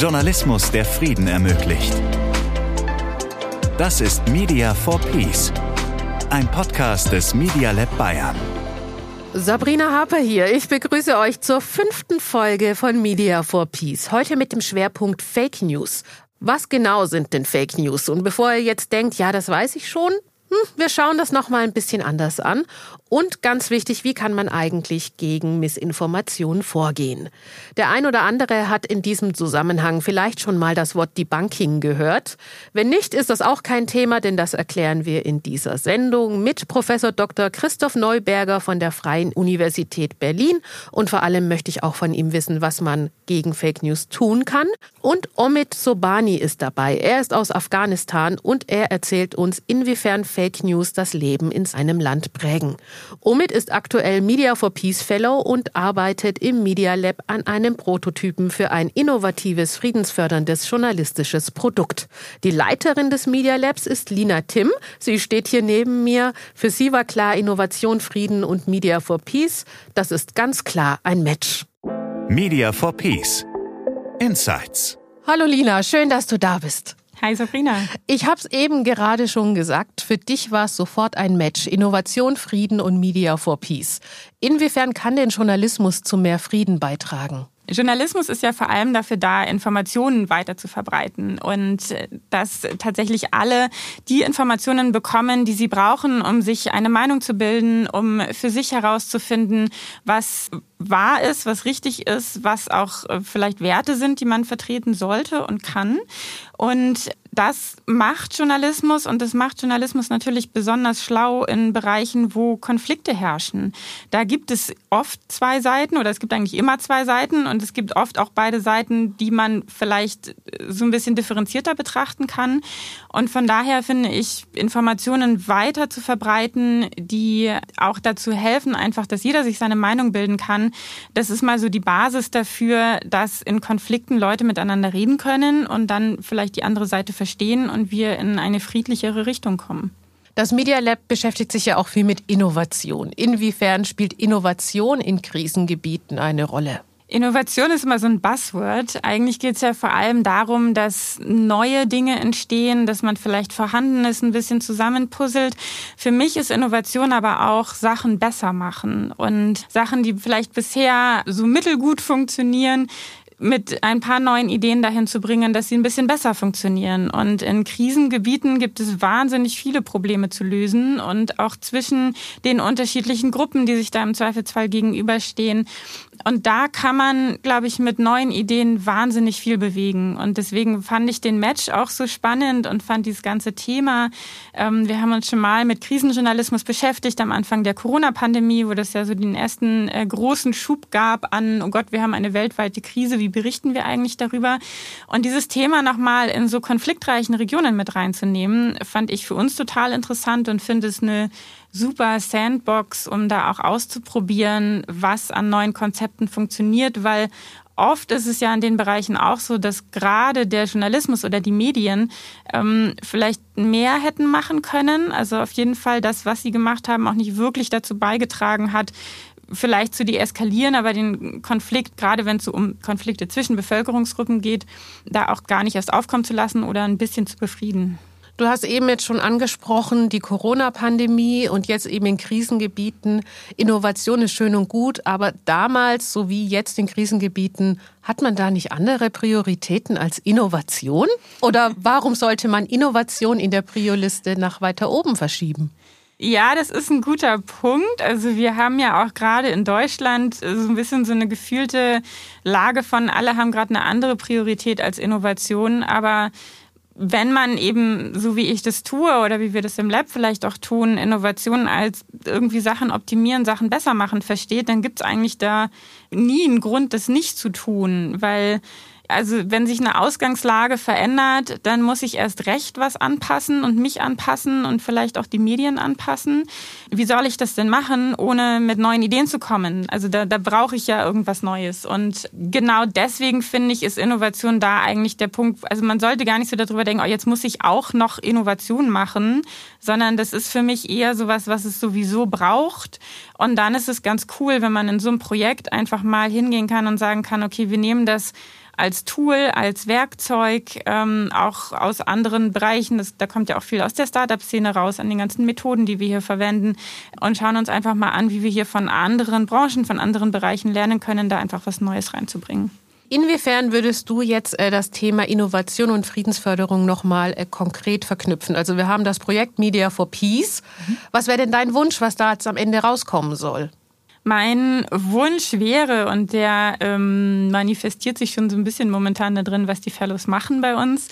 Journalismus, der Frieden ermöglicht. Das ist Media for Peace, ein Podcast des Media Lab Bayern. Sabrina Harper hier. Ich begrüße euch zur fünften Folge von Media for Peace. Heute mit dem Schwerpunkt Fake News. Was genau sind denn Fake News? Und bevor ihr jetzt denkt, ja, das weiß ich schon, hm, wir schauen das nochmal ein bisschen anders an. Und ganz wichtig, wie kann man eigentlich gegen Missinformation vorgehen? Der ein oder andere hat in diesem Zusammenhang vielleicht schon mal das Wort Debunking gehört. Wenn nicht, ist das auch kein Thema, denn das erklären wir in dieser Sendung mit Professor Dr. Christoph Neuberger von der Freien Universität Berlin. Und vor allem möchte ich auch von ihm wissen, was man gegen Fake News tun kann. Und Omid Sobani ist dabei. Er ist aus Afghanistan und er erzählt uns, inwiefern Fake News das Leben in seinem Land prägen. Omid ist aktuell Media for Peace Fellow und arbeitet im Media Lab an einem Prototypen für ein innovatives, friedensförderndes journalistisches Produkt. Die Leiterin des Media Labs ist Lina Tim. Sie steht hier neben mir. Für sie war klar Innovation, Frieden und Media for Peace. Das ist ganz klar ein Match. Media for Peace. Insights. Hallo Lina, schön, dass du da bist. Hi Sabrina. Ich habe es eben gerade schon gesagt, für dich war es sofort ein Match. Innovation, Frieden und Media for Peace. Inwiefern kann denn Journalismus zu mehr Frieden beitragen? Journalismus ist ja vor allem dafür da, Informationen weiter zu verbreiten und äh, dass tatsächlich alle die Informationen bekommen, die sie brauchen, um sich eine Meinung zu bilden, um für sich herauszufinden, was wahr ist, was richtig ist, was auch äh, vielleicht Werte sind, die man vertreten sollte und kann. Und das macht Journalismus und das macht Journalismus natürlich besonders schlau in Bereichen, wo Konflikte herrschen. Da gibt es oft zwei Seiten oder es gibt eigentlich immer zwei Seiten und es gibt oft auch beide Seiten, die man vielleicht so ein bisschen differenzierter betrachten kann. Und von daher finde ich, Informationen weiter zu verbreiten, die auch dazu helfen, einfach, dass jeder sich seine Meinung bilden kann. Das ist mal so die Basis dafür, dass in Konflikten Leute miteinander reden können und dann vielleicht die andere Seite verstehen und wir in eine friedlichere Richtung kommen. Das Media Lab beschäftigt sich ja auch viel mit Innovation. Inwiefern spielt Innovation in Krisengebieten eine Rolle? Innovation ist immer so ein Buzzword. Eigentlich geht es ja vor allem darum, dass neue Dinge entstehen, dass man vielleicht Vorhandenes ein bisschen zusammenpuzzelt. Für mich ist Innovation aber auch Sachen besser machen und Sachen, die vielleicht bisher so mittelgut funktionieren, mit ein paar neuen Ideen dahin zu bringen, dass sie ein bisschen besser funktionieren. Und in Krisengebieten gibt es wahnsinnig viele Probleme zu lösen und auch zwischen den unterschiedlichen Gruppen, die sich da im Zweifelsfall gegenüberstehen. Und da kann man, glaube ich, mit neuen Ideen wahnsinnig viel bewegen. Und deswegen fand ich den Match auch so spannend und fand dieses ganze Thema. Ähm, wir haben uns schon mal mit Krisenjournalismus beschäftigt am Anfang der Corona-Pandemie, wo das ja so den ersten äh, großen Schub gab an, oh Gott, wir haben eine weltweite Krise, wie berichten wir eigentlich darüber? Und dieses Thema nochmal in so konfliktreichen Regionen mit reinzunehmen, fand ich für uns total interessant und finde es eine super Sandbox, um da auch auszuprobieren, was an neuen Konzepten funktioniert, weil oft ist es ja in den Bereichen auch so, dass gerade der Journalismus oder die Medien ähm, vielleicht mehr hätten machen können. Also auf jeden Fall das, was sie gemacht haben, auch nicht wirklich dazu beigetragen hat, vielleicht zu deeskalieren, aber den Konflikt, gerade wenn es so um Konflikte zwischen Bevölkerungsgruppen geht, da auch gar nicht erst aufkommen zu lassen oder ein bisschen zu befrieden. Du hast eben jetzt schon angesprochen, die Corona-Pandemie und jetzt eben in Krisengebieten. Innovation ist schön und gut, aber damals, so wie jetzt in Krisengebieten, hat man da nicht andere Prioritäten als Innovation? Oder warum sollte man Innovation in der Prioliste nach weiter oben verschieben? Ja, das ist ein guter Punkt. Also wir haben ja auch gerade in Deutschland so ein bisschen so eine gefühlte Lage von, alle haben gerade eine andere Priorität als Innovation, aber wenn man eben, so wie ich das tue oder wie wir das im Lab vielleicht auch tun, Innovationen als irgendwie Sachen optimieren, Sachen besser machen versteht, dann gibt es eigentlich da nie einen Grund, das nicht zu tun, weil also wenn sich eine Ausgangslage verändert, dann muss ich erst recht was anpassen und mich anpassen und vielleicht auch die Medien anpassen. Wie soll ich das denn machen, ohne mit neuen Ideen zu kommen? Also da, da brauche ich ja irgendwas Neues. Und genau deswegen finde ich, ist Innovation da eigentlich der Punkt. Also man sollte gar nicht so darüber denken, oh, jetzt muss ich auch noch Innovation machen, sondern das ist für mich eher sowas, was es sowieso braucht. Und dann ist es ganz cool, wenn man in so einem Projekt einfach mal hingehen kann und sagen kann, okay, wir nehmen das als Tool, als Werkzeug, ähm, auch aus anderen Bereichen. Das, da kommt ja auch viel aus der Startup-Szene raus, an den ganzen Methoden, die wir hier verwenden und schauen uns einfach mal an, wie wir hier von anderen Branchen, von anderen Bereichen lernen können, da einfach was Neues reinzubringen. Inwiefern würdest du jetzt äh, das Thema Innovation und Friedensförderung nochmal äh, konkret verknüpfen? Also wir haben das Projekt Media for Peace. Mhm. Was wäre denn dein Wunsch, was da jetzt am Ende rauskommen soll? Mein Wunsch wäre, und der ähm, manifestiert sich schon so ein bisschen momentan da drin, was die Fellows machen bei uns,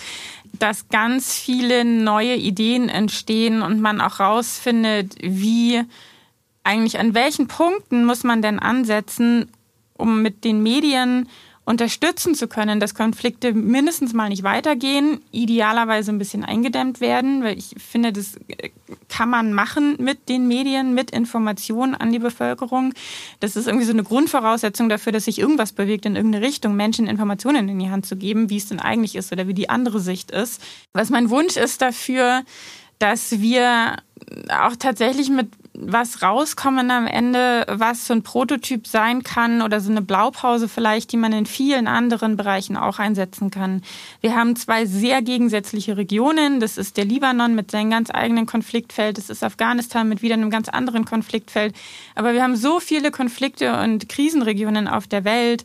dass ganz viele neue Ideen entstehen und man auch rausfindet, wie eigentlich an welchen Punkten muss man denn ansetzen, um mit den Medien unterstützen zu können, dass Konflikte mindestens mal nicht weitergehen, idealerweise ein bisschen eingedämmt werden, weil ich finde, das äh, kann man machen mit den Medien, mit Informationen an die Bevölkerung. Das ist irgendwie so eine Grundvoraussetzung dafür, dass sich irgendwas bewegt in irgendeine Richtung, Menschen Informationen in die Hand zu geben, wie es denn eigentlich ist oder wie die andere Sicht ist. Was mein Wunsch ist dafür, dass wir auch tatsächlich mit was rauskommen am Ende, was so ein Prototyp sein kann oder so eine Blaupause vielleicht, die man in vielen anderen Bereichen auch einsetzen kann. Wir haben zwei sehr gegensätzliche Regionen. Das ist der Libanon mit seinem ganz eigenen Konfliktfeld. Das ist Afghanistan mit wieder einem ganz anderen Konfliktfeld. Aber wir haben so viele Konflikte und Krisenregionen auf der Welt.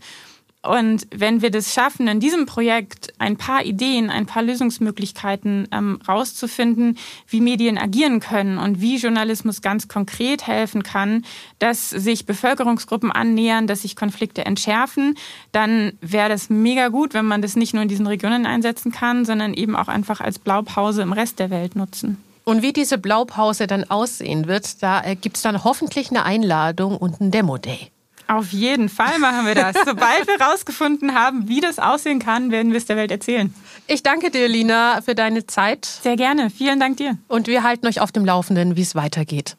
Und wenn wir das schaffen, in diesem Projekt ein paar Ideen, ein paar Lösungsmöglichkeiten ähm, rauszufinden, wie Medien agieren können und wie Journalismus ganz konkret helfen kann, dass sich Bevölkerungsgruppen annähern, dass sich Konflikte entschärfen, dann wäre das mega gut, wenn man das nicht nur in diesen Regionen einsetzen kann, sondern eben auch einfach als Blaupause im Rest der Welt nutzen. Und wie diese Blaupause dann aussehen wird, da äh, gibt es dann hoffentlich eine Einladung und ein Demo-Day. Auf jeden Fall machen wir das. Sobald wir herausgefunden haben, wie das aussehen kann, werden wir es der Welt erzählen. Ich danke dir, Lina, für deine Zeit. Sehr gerne. Vielen Dank dir. Und wir halten euch auf dem Laufenden, wie es weitergeht.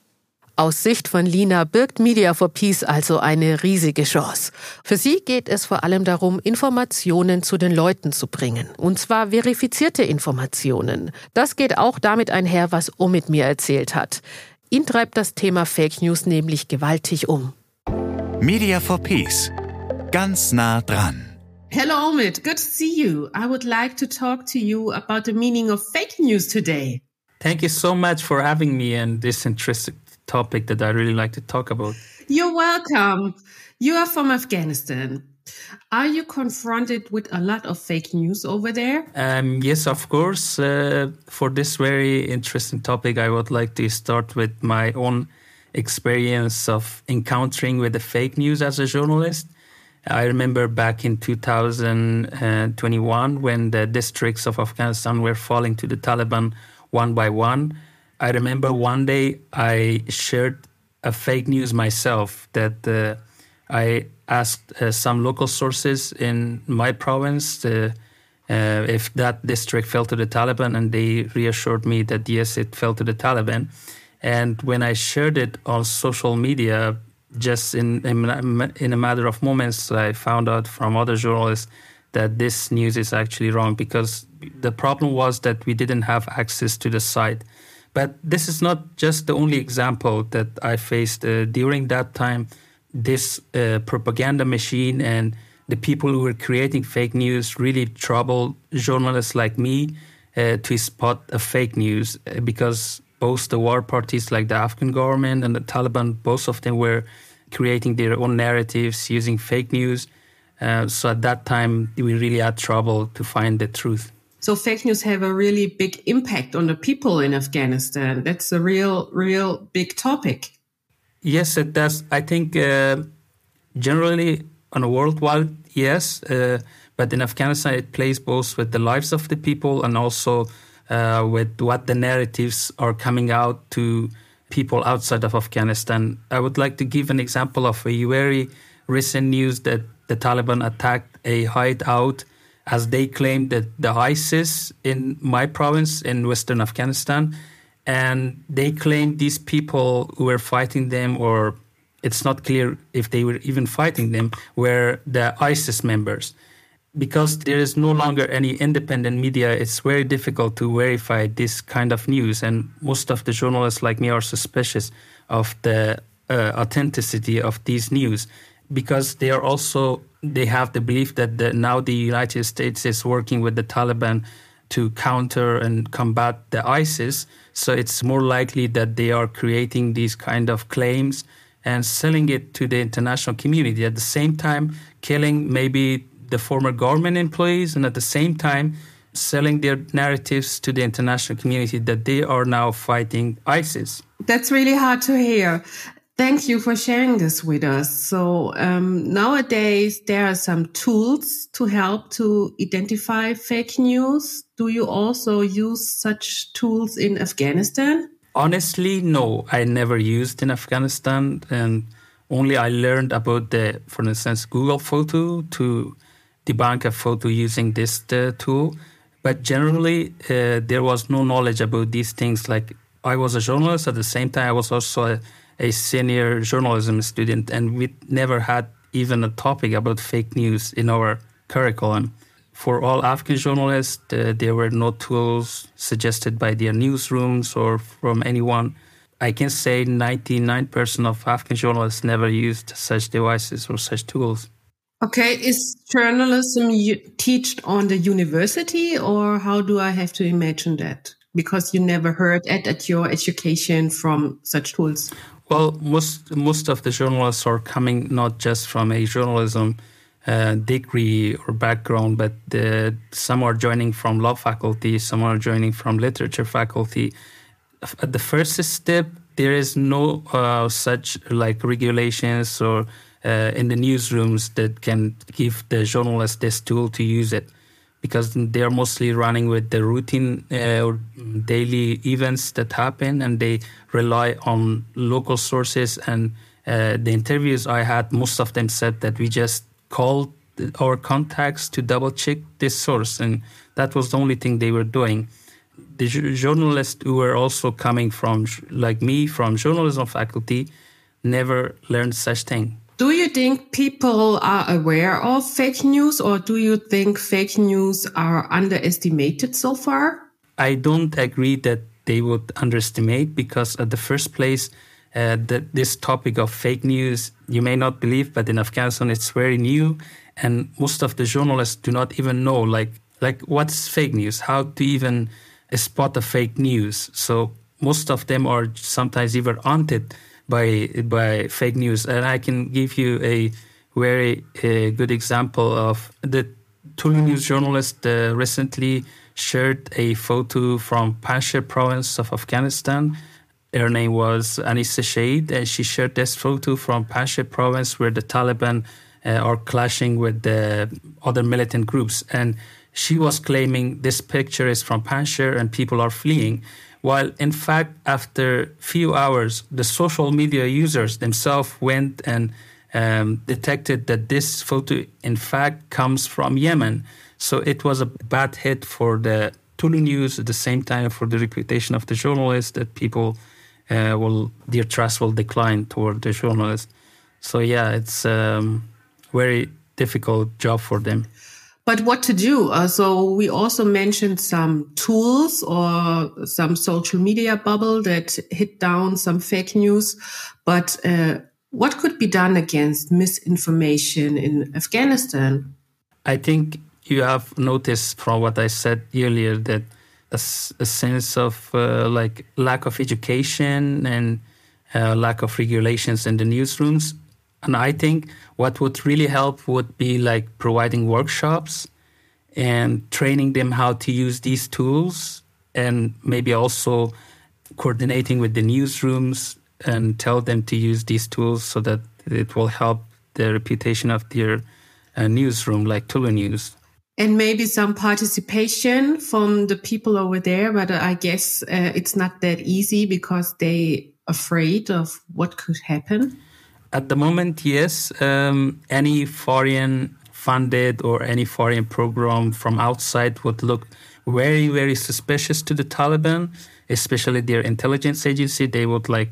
Aus Sicht von Lina birgt Media for Peace also eine riesige Chance. Für sie geht es vor allem darum, Informationen zu den Leuten zu bringen. Und zwar verifizierte Informationen. Das geht auch damit einher, was Omid mir erzählt hat. Ihn treibt das Thema Fake News nämlich gewaltig um. Media for Peace. Ganz nah dran. Hello, Omid. Good to see you. I would like to talk to you about the meaning of fake news today. Thank you so much for having me and this interesting topic that I really like to talk about. You're welcome. You are from Afghanistan. Are you confronted with a lot of fake news over there? Um, yes, of course. Uh, for this very interesting topic, I would like to start with my own experience of encountering with the fake news as a journalist. I remember back in 2021 when the districts of Afghanistan were falling to the Taliban one by one. I remember one day I shared a fake news myself that uh, I asked uh, some local sources in my province uh, uh if that district fell to the Taliban, and they reassured me that yes, it fell to the Taliban. And when I shared it on social media, just in, in, in a matter of moments, I found out from other journalists that this news is actually wrong because the problem was that we didn't have access to the site. But this is not just the only example that I faced uh, during that time. This uh, propaganda machine and the people who were creating fake news really troubled journalists like me uh, to spot a fake news uh, because both the war parties like the Afghan government and the Taliban, both of them were creating their own narratives using fake news. Uh, so at that time, we really had trouble to find the truth. So fake news have a really big impact on the people in Afghanistan. That's a real, real big topic. Yes, it does. I think uh, generally on a worldwide, yes, uh, but in Afghanistan, it plays both with the lives of the people and also uh, with what the narratives are coming out to people outside of Afghanistan. I would like to give an example of a very recent news that the Taliban attacked a hideout as they claimed that the ISIS in my province in western Afghanistan, and they claimed these people who were fighting them, or it's not clear if they were even fighting them, were the ISIS members because there is no longer any independent media, it's very difficult to verify this kind of news. And most of the journalists like me are suspicious of the uh, authenticity of these news because they are also they have the belief that the, now the United States is working with the Taliban to counter and combat the ISIS. So it's more likely that they are creating these kind of claims and selling it to the international community. At the same time, killing maybe the former government employees, and at the same time, selling their narratives to the international community that they are now fighting ISIS. That's really hard to hear. Thank you for sharing this with us. So um, nowadays there are some tools to help to identify fake news. Do you also use such tools in Afghanistan? Honestly, no. I never used in Afghanistan, and only I learned about the, for instance, Google Photo to debunk a photo using this tool. But generally, uh, there was no knowledge about these things. Like I was a journalist at the same time, I was also a a senior journalism student, and we never had even a topic about fake news in our curriculum. For all Afghan journalists, uh, there were no tools suggested by their newsrooms or from anyone. I can say 99% of Afghan journalists never used such devices or such tools. Okay, is journalism taught on the university, or how do I have to imagine that? Because you never heard it at your education from such tools. Well, most most of the journalists are coming not just from a journalism uh, degree or background, but the, some are joining from law faculty, some are joining from literature faculty. At the first step, there is no uh, such like regulations or in the newsrooms that can give the journalists this tool to use it because they are mostly running with the routine uh, or daily events that happen and they rely on local sources. And uh, the interviews i had most of them said that we just called our contacts to double check this source and that was the only thing they were doing. The journalists who were also coming from like me from journalism faculty never learned such thing do you think people are aware of fake news or do you think fake news are underestimated so far? I don't agree that they would underestimate because at the first place, uh, that this topic of fake news, you may not believe, but in Afghanistan it's very new, and most of the journalists do not even know like like what's fake news, how to even spot a fake news. So most of them are sometimes even haunted by by fake news. And I can give you a very uh, good example of the Tulu News journalist uh, recently shared a photo from Panjshir province of Afghanistan. Her name was Anissa Shahid, and she shared this photo from Panjshir province where the Taliban uh, are clashing with the other militant groups. And she was claiming this picture is from Panjshir and people are fleeing while in fact after few hours the social media users themselves went and um, detected that this photo in fact comes from yemen. So it was a bad hit for the Tulu news at the same time for the reputation of the journalist that people uh, will their trust will decline toward the journalists so yeah it's a um, very difficult job for them but what to do? Uh, so we also mentioned some tools or some social media bubble that hit down some fake news. But uh, what could be done against misinformation in Afghanistan? I think you have noticed from what I said earlier that a, a sense of uh, like lack of education and uh, lack of regulations in the newsrooms and I think what would really help would be like providing workshops and training them how to use these tools and maybe also coordinating with the newsrooms and tell them to use these tools so that it will help the reputation of their uh, newsroom like Tulu News. And maybe some participation from the people over there, but I guess uh, it's not that easy because they are afraid of what could happen. At the moment, yes. Um, any foreign funded or any foreign program from outside would look very, very suspicious to the Taliban, especially their intelligence agency. They would like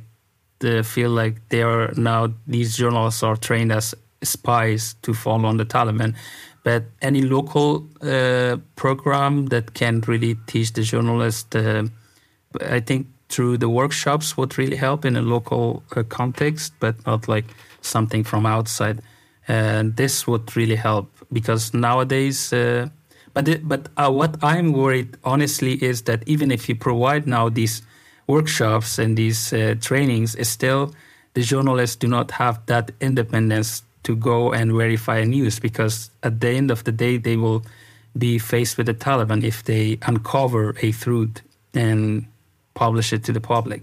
feel like they are now these journalists are trained as spies to follow on the Taliban. But any local uh, program that can really teach the journalists, uh, I think through the workshops would really help in a local uh, context, but not like something from outside. And this would really help because nowadays, uh, but it, but uh, what I'm worried honestly is that even if you provide now these workshops and these uh, trainings, still the journalists do not have that independence to go and verify news because at the end of the day they will be faced with the Taliban if they uncover a truth and publish it to the public.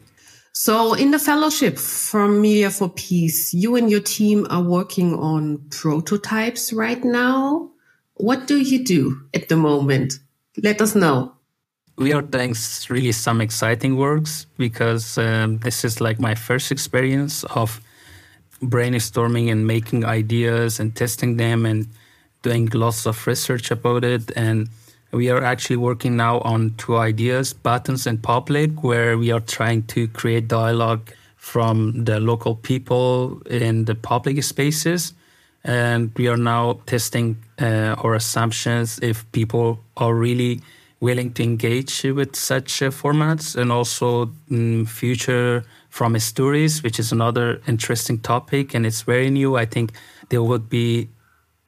So, in the fellowship from Media for Peace, you and your team are working on prototypes right now. What do you do at the moment? Let us know. We are doing really some exciting works because um, this is like my first experience of brainstorming and making ideas and testing them and doing lots of research about it. And we are actually working now on two ideas, buttons and public, where we are trying to create dialogue from the local people in the public spaces. And we are now testing uh, our assumptions if people are really willing to engage with such uh, formats and also um, future from stories, which is another interesting topic. And it's very new. I think there would be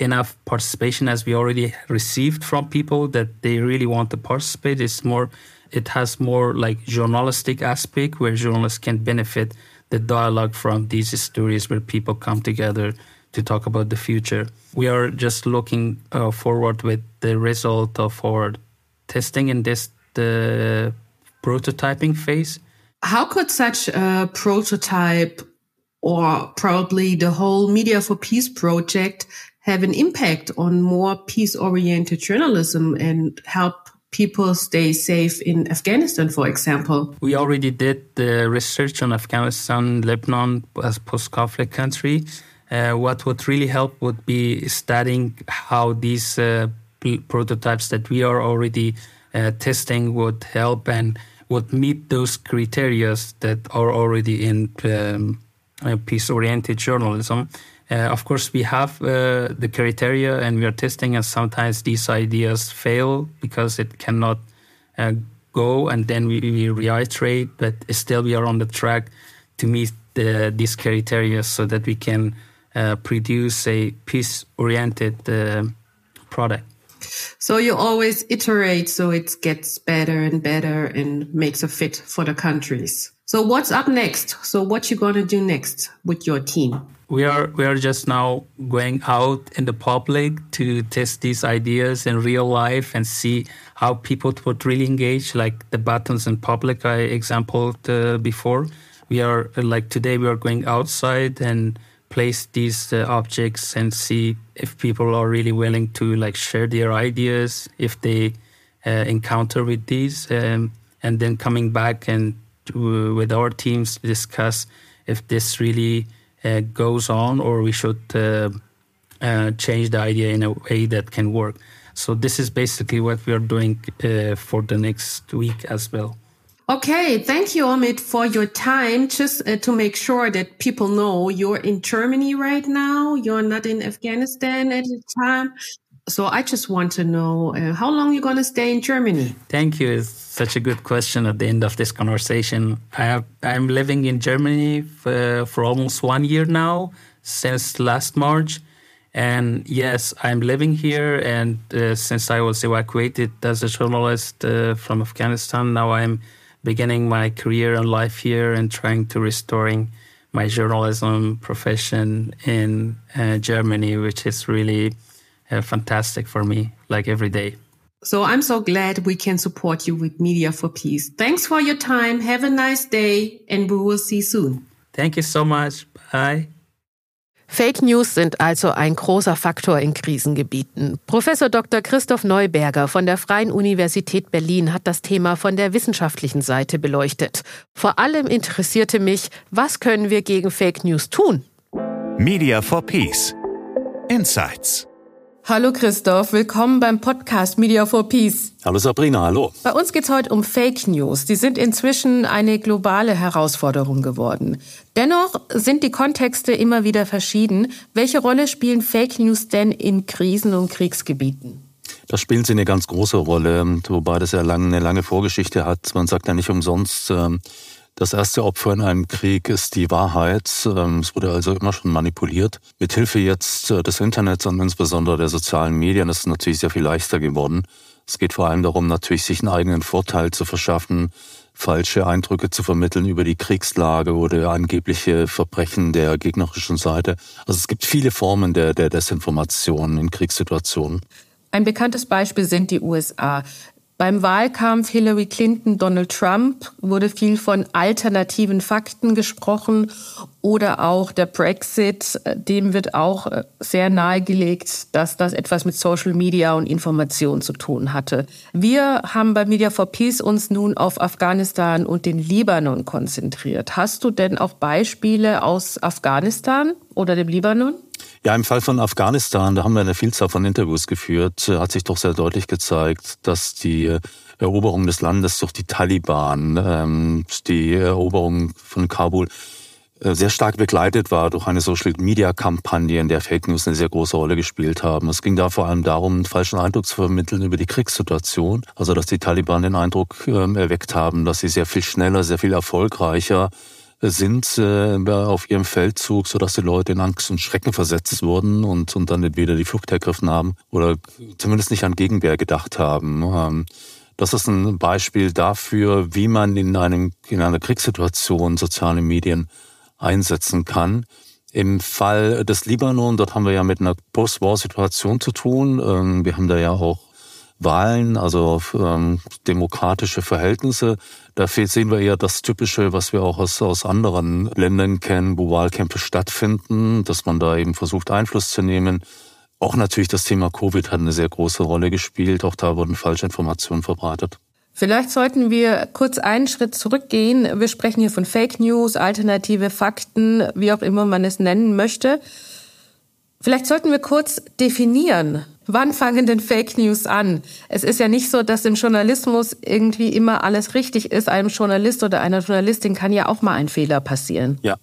enough participation as we already received from people that they really want to participate. It's more, it has more like journalistic aspect where journalists can benefit the dialogue from these stories where people come together to talk about the future. We are just looking uh, forward with the result of our testing in this the prototyping phase. How could such a prototype or probably the whole Media for Peace project have an impact on more peace oriented journalism and help people stay safe in Afghanistan, for example? We already did the research on Afghanistan, Lebanon as post conflict country. Uh, what would really help would be studying how these uh, prototypes that we are already uh, testing would help and would meet those criteria that are already in um, uh, peace oriented journalism. Uh, of course, we have uh, the criteria and we are testing, and sometimes these ideas fail because it cannot uh, go, and then we, we, reiterate. But still, we are on the track to meet the, these criteria so that we can uh, produce a peace-oriented uh, product. So you always iterate so it gets better and better and makes a fit for the countries. So what's up next? So what you gonna do next with your team? We are we are just now going out in the public to test these ideas in real life and see how people would really engage, like the buttons in public I exampled uh, before. We are like today we are going outside and place these uh, objects and see if people are really willing to like share their ideas if they uh, encounter with these um, and then coming back and to, with our teams discuss if this really uh, goes on or we should uh, uh, change the idea in a way that can work. So this is basically what we are doing uh, for the next week as well. Okay, thank you, Omid, for your time. Just uh, to make sure that people know you're in Germany right now. You're not in Afghanistan at the time. So I just want to know uh, how long you're going to stay in Germany. Thank you. It's such a good question at the end of this conversation. I have, I'm living in Germany for, for almost one year now, since last March. And yes, I'm living here. And uh, since I was evacuated as a journalist uh, from Afghanistan, now I'm beginning my career and life here and trying to restoring my journalism profession in uh, Germany, which is really uh, fantastic for me, like every day. So I'm so glad we can support you with Media for Peace. Thanks for your time. Have a nice day and we will see soon. Thank you so much. Bye. Fake News sind also ein großer Faktor in Krisengebieten. Professor Dr. Christoph Neuberger von der Freien Universität Berlin hat das Thema von der wissenschaftlichen Seite beleuchtet. Vor allem interessierte mich, was können wir gegen Fake News tun? Media for Peace. Insights. Hallo Christoph, willkommen beim Podcast Media for Peace. Hallo Sabrina, hallo. Bei uns geht es heute um Fake News. Die sind inzwischen eine globale Herausforderung geworden. Dennoch sind die Kontexte immer wieder verschieden. Welche Rolle spielen Fake News denn in Krisen- und Kriegsgebieten? Da spielen sie eine ganz große Rolle, wobei das ja lang, eine lange Vorgeschichte hat. Man sagt ja nicht umsonst, ähm, Das erste Opfer in einem Krieg ist die Wahrheit. Ähm, es wurde also immer schon manipuliert. Mithilfe jetzt äh, des Internets und insbesondere der sozialen Medien ist es natürlich sehr viel leichter geworden. Es geht vor allem darum, natürlich sich einen eigenen Vorteil zu verschaffen, falsche Eindrücke zu vermitteln über die Kriegslage oder angebliche Verbrechen der gegnerischen Seite. Also es gibt viele Formen der, der Desinformation in Kriegssituationen. Ein bekanntes Beispiel sind die USA. Beim Wahlkampf Hillary Clinton, Donald Trump wurde viel von alternativen Fakten gesprochen oder auch der Brexit, dem wird auch äh, sehr nahegelegt, dass das etwas mit Social Media und Information zu tun hatte. Wir haben bei Media for Peace uns nun auf Afghanistan und den Libanon konzentriert. Hast du denn auch Beispiele aus Afghanistan oder dem Libanon? Ja, im Fall von Afghanistan, da haben wir eine Vielzahl von Interviews geführt, äh, hat sich doch sehr deutlich gezeigt, dass die äh, Eroberung des Landes durch die Taliban, ähm, die Eroberung von Kabul, äh, sehr stark begleitet war durch eine Social-Media-Kampagne, in der Fake News eine sehr große Rolle gespielt haben. Es ging da vor allem darum, einen falschen Eindruck zu vermitteln über die Kriegssituation. Also, dass die Taliban den Eindruck ähm, erweckt haben, dass sie sehr viel schneller, sehr viel erfolgreicher sind äh, auf ihrem Feldzug, sodass die Leute in Angst und Schrecken versetzt wurden und, und dann entweder die Flucht ergriffen haben oder zumindest nicht an Gegenwehr gedacht haben. Ähm, das ist ein Beispiel dafür, wie man in, einem, in einer Kriegssituation soziale Medien einsetzen kann. Im Fall des Libanon, dort haben wir ja mit einer Post-War-Situation zu tun. Ähm, wir haben da ja auch Wahlen, also ähm, demokratische Verhältnisse. Da sehen wir eher das Typische, was wir auch aus, aus anderen Ländern kennen, wo Wahlkämpfe stattfinden, dass man da eben versucht, Einfluss zu nehmen. Auch natürlich das Thema Covid hat eine sehr große Rolle gespielt. Auch da wurden falsche Informationen verbreitet. Vielleicht sollten wir kurz einen Schritt zurückgehen. Wir sprechen hier von Fake News, alternative Fakten, wie auch immer man es nennen möchte. Vielleicht sollten wir kurz definieren, Wann fangen denn Fake News an? Es ist ja nicht so, dass im Journalismus irgendwie immer alles richtig ist. Einem Journalist oder einer Journalistin kann ja auch mal ein Fehler passieren. Ja.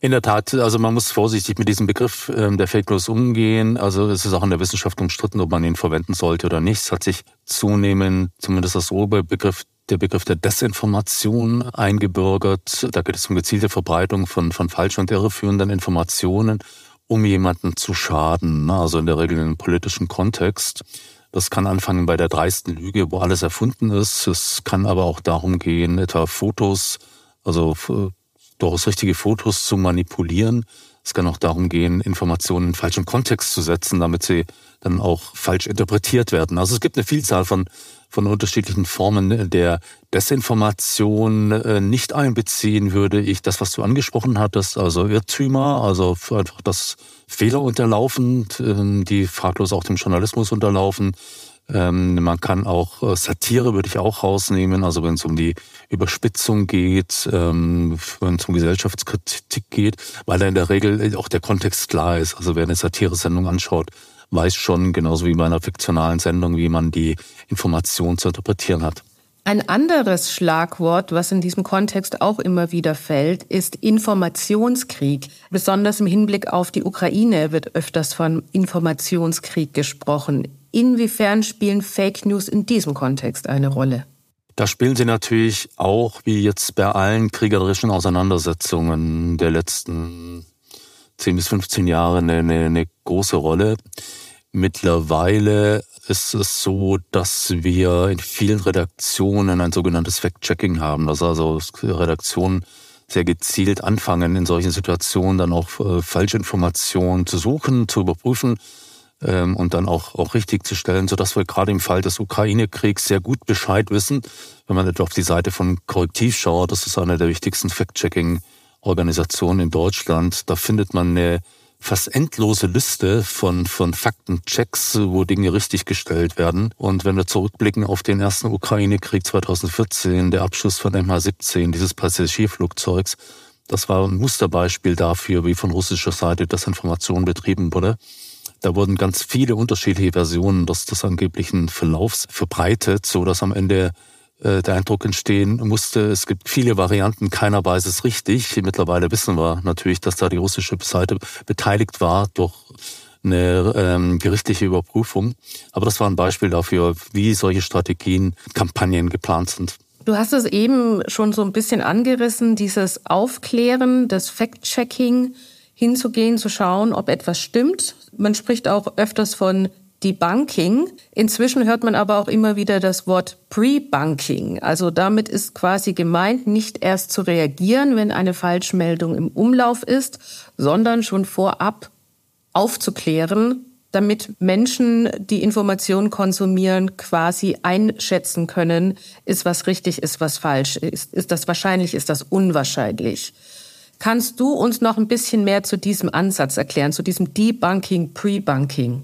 In der Tat, also man muss vorsichtig mit diesem Begriff ähm, der Fake News umgehen. Also es ist auch in der Wissenschaft umstritten, ob man ihn verwenden sollte oder nicht. Es hat sich zunehmend, zumindest das Oberbegriff, der Begriff der Desinformation eingebürgert. Da geht es um gezielte Verbreitung von, von falschen und irreführenden Informationen um jemanden zu schaden, ne? also in der Regel im politischen Kontext. Das kann anfangen bei der dreisten Lüge, wo alles erfunden ist. Es kann aber auch darum gehen, etwa Fotos, also durchaus richtige Fotos zu manipulieren. Es kann auch darum gehen, Informationen in falschen Kontext zu setzen, damit sie dann auch falsch interpretiert werden. Also es gibt eine Vielzahl von von unterschiedlichen Formen der Desinformation äh, nicht einbeziehen würde ich das, was du angesprochen hattest, also Irrtümer, also einfach das Fehler unterlaufen, ähm, die fraglos auch dem Journalismus unterlaufen. Ähm, man kann auch äh, Satire würde ich auch rausnehmen, also wenn es um die Überspitzung geht, ähm, wenn es um Gesellschaftskritik geht, weil da in der Regel auch der Kontext klar ist. Also wer eine Satire-Sendung anschaut, weiß schon, genauso wie bei einer fiktionalen Sendung, wie man die Information zu interpretieren hat. Ein anderes Schlagwort, was in diesem Kontext auch immer wieder fällt, ist Informationskrieg. Besonders im Hinblick auf die Ukraine wird öfters von Informationskrieg gesprochen. Inwiefern spielen Fake News in diesem Kontext eine Rolle? Da spielen sie natürlich auch, wie jetzt bei allen kriegerischen Auseinandersetzungen der letzten 10 bis 15 Jahre eine, eine, eine große Rolle. Mittlerweile ist es so, dass wir in vielen Redaktionen ein sogenanntes Fact-Checking haben, dass also Redaktionen sehr gezielt anfangen, in solchen Situationen dann auch äh, falsche Informationen zu suchen, zu überprüfen ähm, und dann auch, auch richtig zu stellen, sodass wir gerade im Fall des Ukraine-Kriegs sehr gut Bescheid wissen, wenn man etwa auf die Seite von Korrektiv schaut, das ist eine der wichtigsten Fact-Checking- Organisation in Deutschland. Da findet man eine fast endlose Liste von, von Faktenchecks, wo Dinge richtig gestellt werden. Und wenn wir zurückblicken auf den ersten Ukraine-Krieg 2014, der Abschuss von MH17, dieses Passagierflugzeugs, das war ein Musterbeispiel dafür, wie von russischer Seite Desinformation betrieben wurde. Da wurden ganz viele unterschiedliche Versionen des, des angeblichen Verlaufs verbreitet, so dass am Ende äh, der Eindruck entstehen musste, es gibt viele Varianten, keiner weiß es richtig. Mittlerweile wissen wir natürlich, dass da die russische Seite beteiligt war durch eine ähm, gerichtliche Überprüfung. Aber das war ein Beispiel dafür, wie solche Strategien, Kampagnen geplant sind. Du hast es eben schon so ein bisschen angerissen, dieses Aufklären, das Fact-Checking, hinzugehen, zu schauen, ob etwas stimmt. Man spricht auch öfters von Debunking. Inzwischen hört man aber auch immer wieder das Wort Pre-Bunking. Also damit ist quasi gemeint, nicht erst zu reagieren, wenn eine Falschmeldung im Umlauf ist, sondern schon vorab aufzuklären, damit Menschen, die Informationen konsumieren, quasi einschätzen können, ist was richtig, ist was falsch, ist, ist das wahrscheinlich, ist das unwahrscheinlich. Kannst du uns noch ein bisschen mehr zu diesem Ansatz erklären, zu diesem Debunking, Pre-Bunking?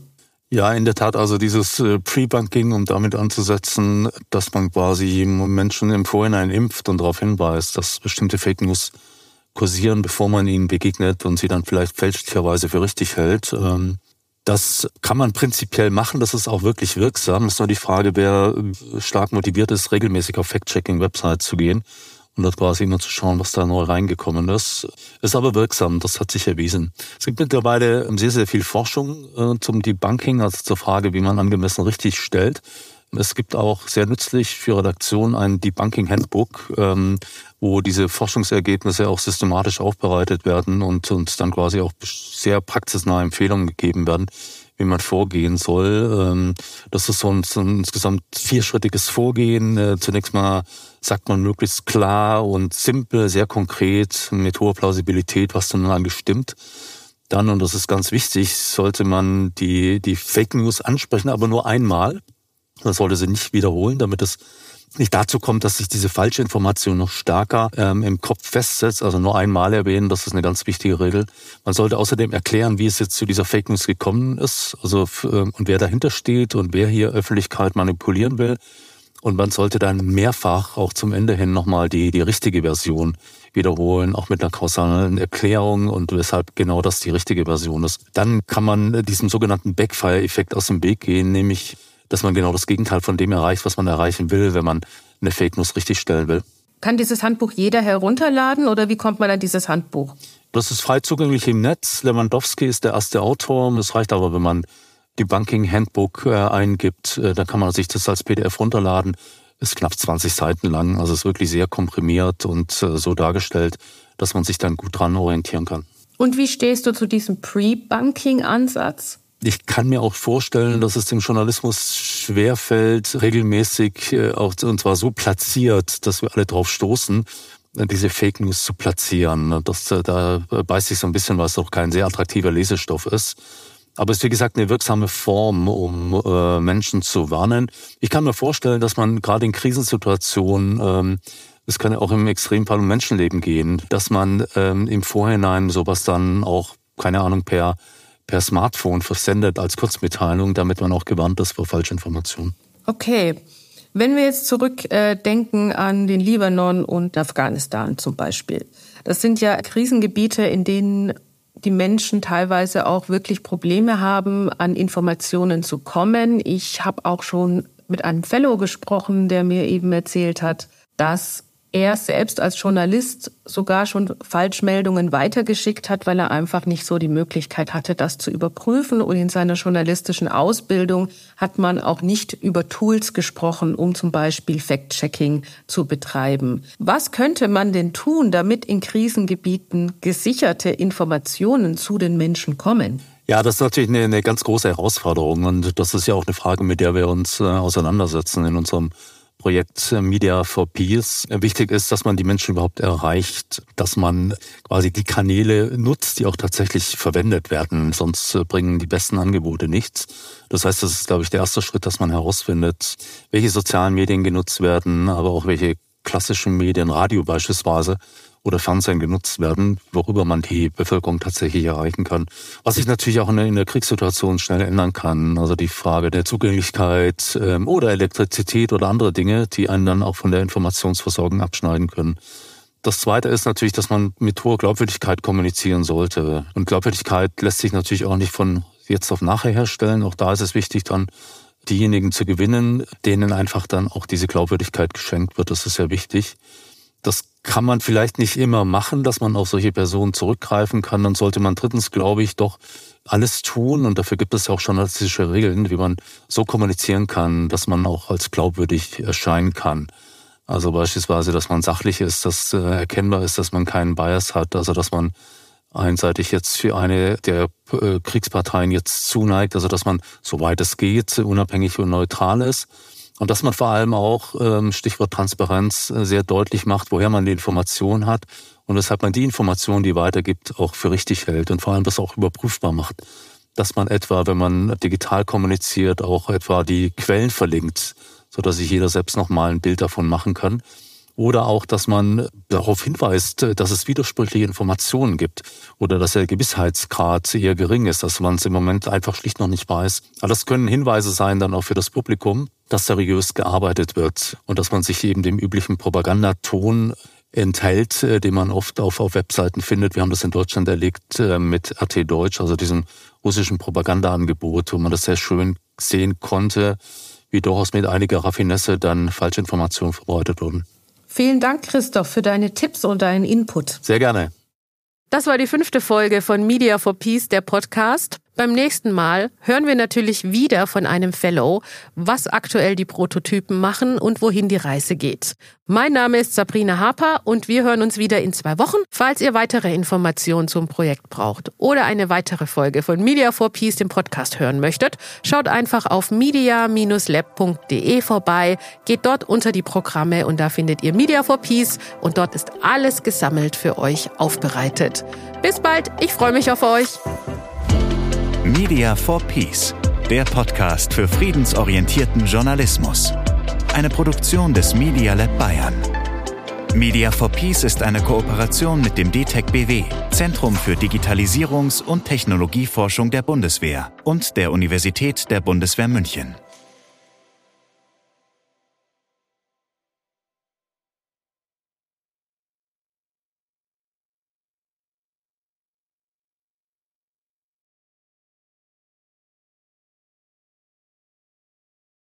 Ja, in der Tat, also dieses äh, Pre-Bunking, um damit anzusetzen, dass man quasi Menschen im Vorhinein impft und darauf hinweist, dass bestimmte Fake News kursieren, bevor man ihnen begegnet und sie dann vielleicht fälschlicherweise für richtig hält. Ähm, das kann man prinzipiell machen, das ist auch wirklich wirksam. Es ist nur die Frage, wer stark motiviert ist, regelmäßig auf Fact-Checking-Websites zu gehen und dort quasi immer zu schauen, was da neu reingekommen ist. Ist aber wirksam, das hat sich erwiesen. Es gibt mittlerweile sehr, sehr viel Forschung äh, zum Debunking, also zur Frage, wie man angemessen richtig stellt. Es gibt auch sehr nützlich für Redaktion ein Debunking Handbook, ähm, wo diese Forschungsergebnisse auch systematisch aufbereitet werden und uns dann quasi auch sehr praxisnahe Empfehlungen gegeben werden, wie man vorgehen soll. Ähm, das ist so ein, so ein insgesamt vierschrittiges Vorgehen. Äh, zunächst mal sagt man möglichst klar und simpel, sehr konkret, mit hoher Plausibilität, was dann eigentlich stimmt. Dann, und das ist ganz wichtig, sollte man die, die Fake News ansprechen, aber nur einmal. Man sollte sie nicht wiederholen, damit es nicht dazu kommt, dass sich diese falsche Information noch stärker ähm, im Kopf festsetzt. Also nur einmal erwähnen, das ist eine ganz wichtige Regel. Man sollte außerdem erklären, wie es jetzt zu dieser Fake News gekommen ist, also äh, und wer dahinter steht und wer hier Öffentlichkeit manipulieren will. Und man sollte dann mehrfach auch zum Ende hin nochmal die, die richtige Version wiederholen, auch mit einer kausalen Erklärung und weshalb genau das die richtige Version ist. Dann kann man diesem sogenannten Backfire-Effekt aus dem Weg gehen, nämlich dass man genau das Gegenteil von dem erreicht, was man erreichen will, wenn man eine Fake News richtig stellen will. Kann dieses Handbuch jeder herunterladen oder wie kommt man an dieses Handbuch? Das ist frei zugänglich im Netz. Lewandowski ist der erste Autor. Das reicht aber, wenn man die Banking Handbook äh, eingibt, äh, dann kann man sich das als PDF runterladen. Ist knapp 20 Seiten lang, also ist wirklich sehr komprimiert und äh, so dargestellt, dass man sich dann gut dran orientieren kann. Und wie stehst du zu diesem Pre-Banking-Ansatz? Ich kann mir auch vorstellen, dass es dem Journalismus schwerfällt, regelmäßig äh, auch, und zwar so platziert, dass wir alle drauf stoßen, äh, diese Fake News zu platzieren. Das, äh, da beißt sich so ein bisschen, weil es auch kein sehr attraktiver Lesestoff ist. Aber es ist wie gesagt eine wirksame Form, um äh, Menschen zu warnen. Ich kann mir vorstellen, dass man gerade in Krisensituationen, ähm, es kann ja auch im Extremfall um Menschenleben gehen, dass man ähm, im Vorhinein sowas dann auch, keine Ahnung, per per Smartphone versendet als Kurzmitteilung, damit man auch gewarnt ist vor Falschinformationen. Okay. Wenn wir jetzt zurückdenken äh, an den Libanon und Afghanistan zum Beispiel. Das sind ja Krisengebiete, in denen die Menschen teilweise auch wirklich Probleme haben, an Informationen zu kommen. Ich habe auch schon mit einem Fellow gesprochen, der mir eben erzählt hat, dass er selbst als Journalist sogar schon Falschmeldungen weitergeschickt hat, weil er einfach nicht so die Möglichkeit hatte, das zu überprüfen. Und in seiner journalistischen Ausbildung hat man auch nicht über Tools gesprochen, um zum Beispiel Fact-Checking zu betreiben. Was könnte man denn tun, damit in Krisengebieten gesicherte Informationen zu den Menschen kommen? Ja, das ist natürlich eine, eine ganz große Herausforderung und das ist ja auch eine Frage, mit der wir uns äh, auseinandersetzen in unserem Projekt Media for Peace. Wichtig ist, dass man die Menschen überhaupt erreicht, dass man quasi die Kanäle nutzt, die auch tatsächlich verwendet werden. Sonst bringen die besten Angebote nichts. Das heißt, das ist, glaube ich, der erste Schritt, dass man herausfindet, welche sozialen Medien genutzt werden, aber auch welche klassischen Medien, Radio beispielsweise, oder Fernsehen genutzt werden, worüber man die Bevölkerung tatsächlich erreichen kann. Was sich natürlich auch in der, Kriegssituation schnell ändern kann. Also die Frage der Zugänglichkeit ähm, oder Elektrizität oder andere Dinge, die einen dann auch von der Informationsversorgung abschneiden können. Das Zweite ist natürlich, dass man mit hoher Glaubwürdigkeit kommunizieren sollte. Und Glaubwürdigkeit lässt sich natürlich auch nicht von jetzt auf nachher herstellen. Auch da ist es wichtig, dann diejenigen zu gewinnen, denen einfach dann auch diese Glaubwürdigkeit geschenkt wird. Das ist sehr wichtig. Das kann man vielleicht nicht immer machen, dass man auf solche Personen zurückgreifen kann. Dann sollte man drittens, glaube ich, doch alles tun. Und dafür gibt es ja auch journalistische Regeln, wie man so kommunizieren kann, dass man auch als glaubwürdig erscheinen kann. Also beispielsweise, dass man sachlich ist, dass äh, erkennbar ist, dass man keinen Bias hat, also dass man einseitig jetzt für eine der äh, Kriegsparteien jetzt zuneigt, also dass man, soweit es geht, unabhängig und neutral ist. Und dass man vor allem auch, ähm, Stichwort Transparenz, äh, sehr deutlich macht, woher man die Information hat und weshalb man die Information, die weitergibt, auch für richtig hält und vor allem das auch überprüfbar macht. Dass man etwa, wenn man digital kommuniziert, auch etwa die Quellen verlinkt, so dass sich jeder selbst nochmal ein Bild davon machen kann. Oder auch, dass man darauf hinweist, dass es widersprüchliche Informationen gibt oder dass der Gewissheitsgrad eher gering ist, dass man es im Moment einfach schlicht noch nicht weiß. Aber das können Hinweise sein dann auch für das Publikum, dass seriös gearbeitet wird und dass man sich eben dem üblichen Propagandaton enthält, äh, den man oft auf, auf Webseiten findet. Wir haben das in Deutschland erlebt äh, mit RT Deutsch, also diesem russischen Propagandaangebot, wo man das sehr schön sehen konnte, wie durchaus mit einiger Raffinesse dann falsche Informationen verbreitet wurden. Vielen Dank, Christoph, für deine Tipps und deinen Input. Sehr gerne. Das war die fünfte Folge von Media for Peace, der Podcast. Beim nächsten Mal hören wir natürlich wieder von einem Fellow, was aktuell die Prototypen machen und wohin die Reise geht. Mein Name ist Sabrina Harper und wir hören uns wieder in zwei Wochen. Falls ihr weitere Informationen zum Projekt braucht oder eine weitere Folge von Media for Peace, dem Podcast, hören möchtet, schaut einfach auf media-lab.de vorbei, geht dort unter die Programme und da findet ihr Media for Peace und dort ist alles gesammelt für euch aufbereitet. Bis bald, ich freue mich auf euch. Media for Peace, der Podcast für friedensorientierten Journalismus. Eine Produktion des Media Lab Bayern. Media for Peace ist eine Kooperation mit dem DTEC BW, Zentrum für Digitalisierungs- und Technologieforschung der Bundeswehr und der Universität der Bundeswehr München.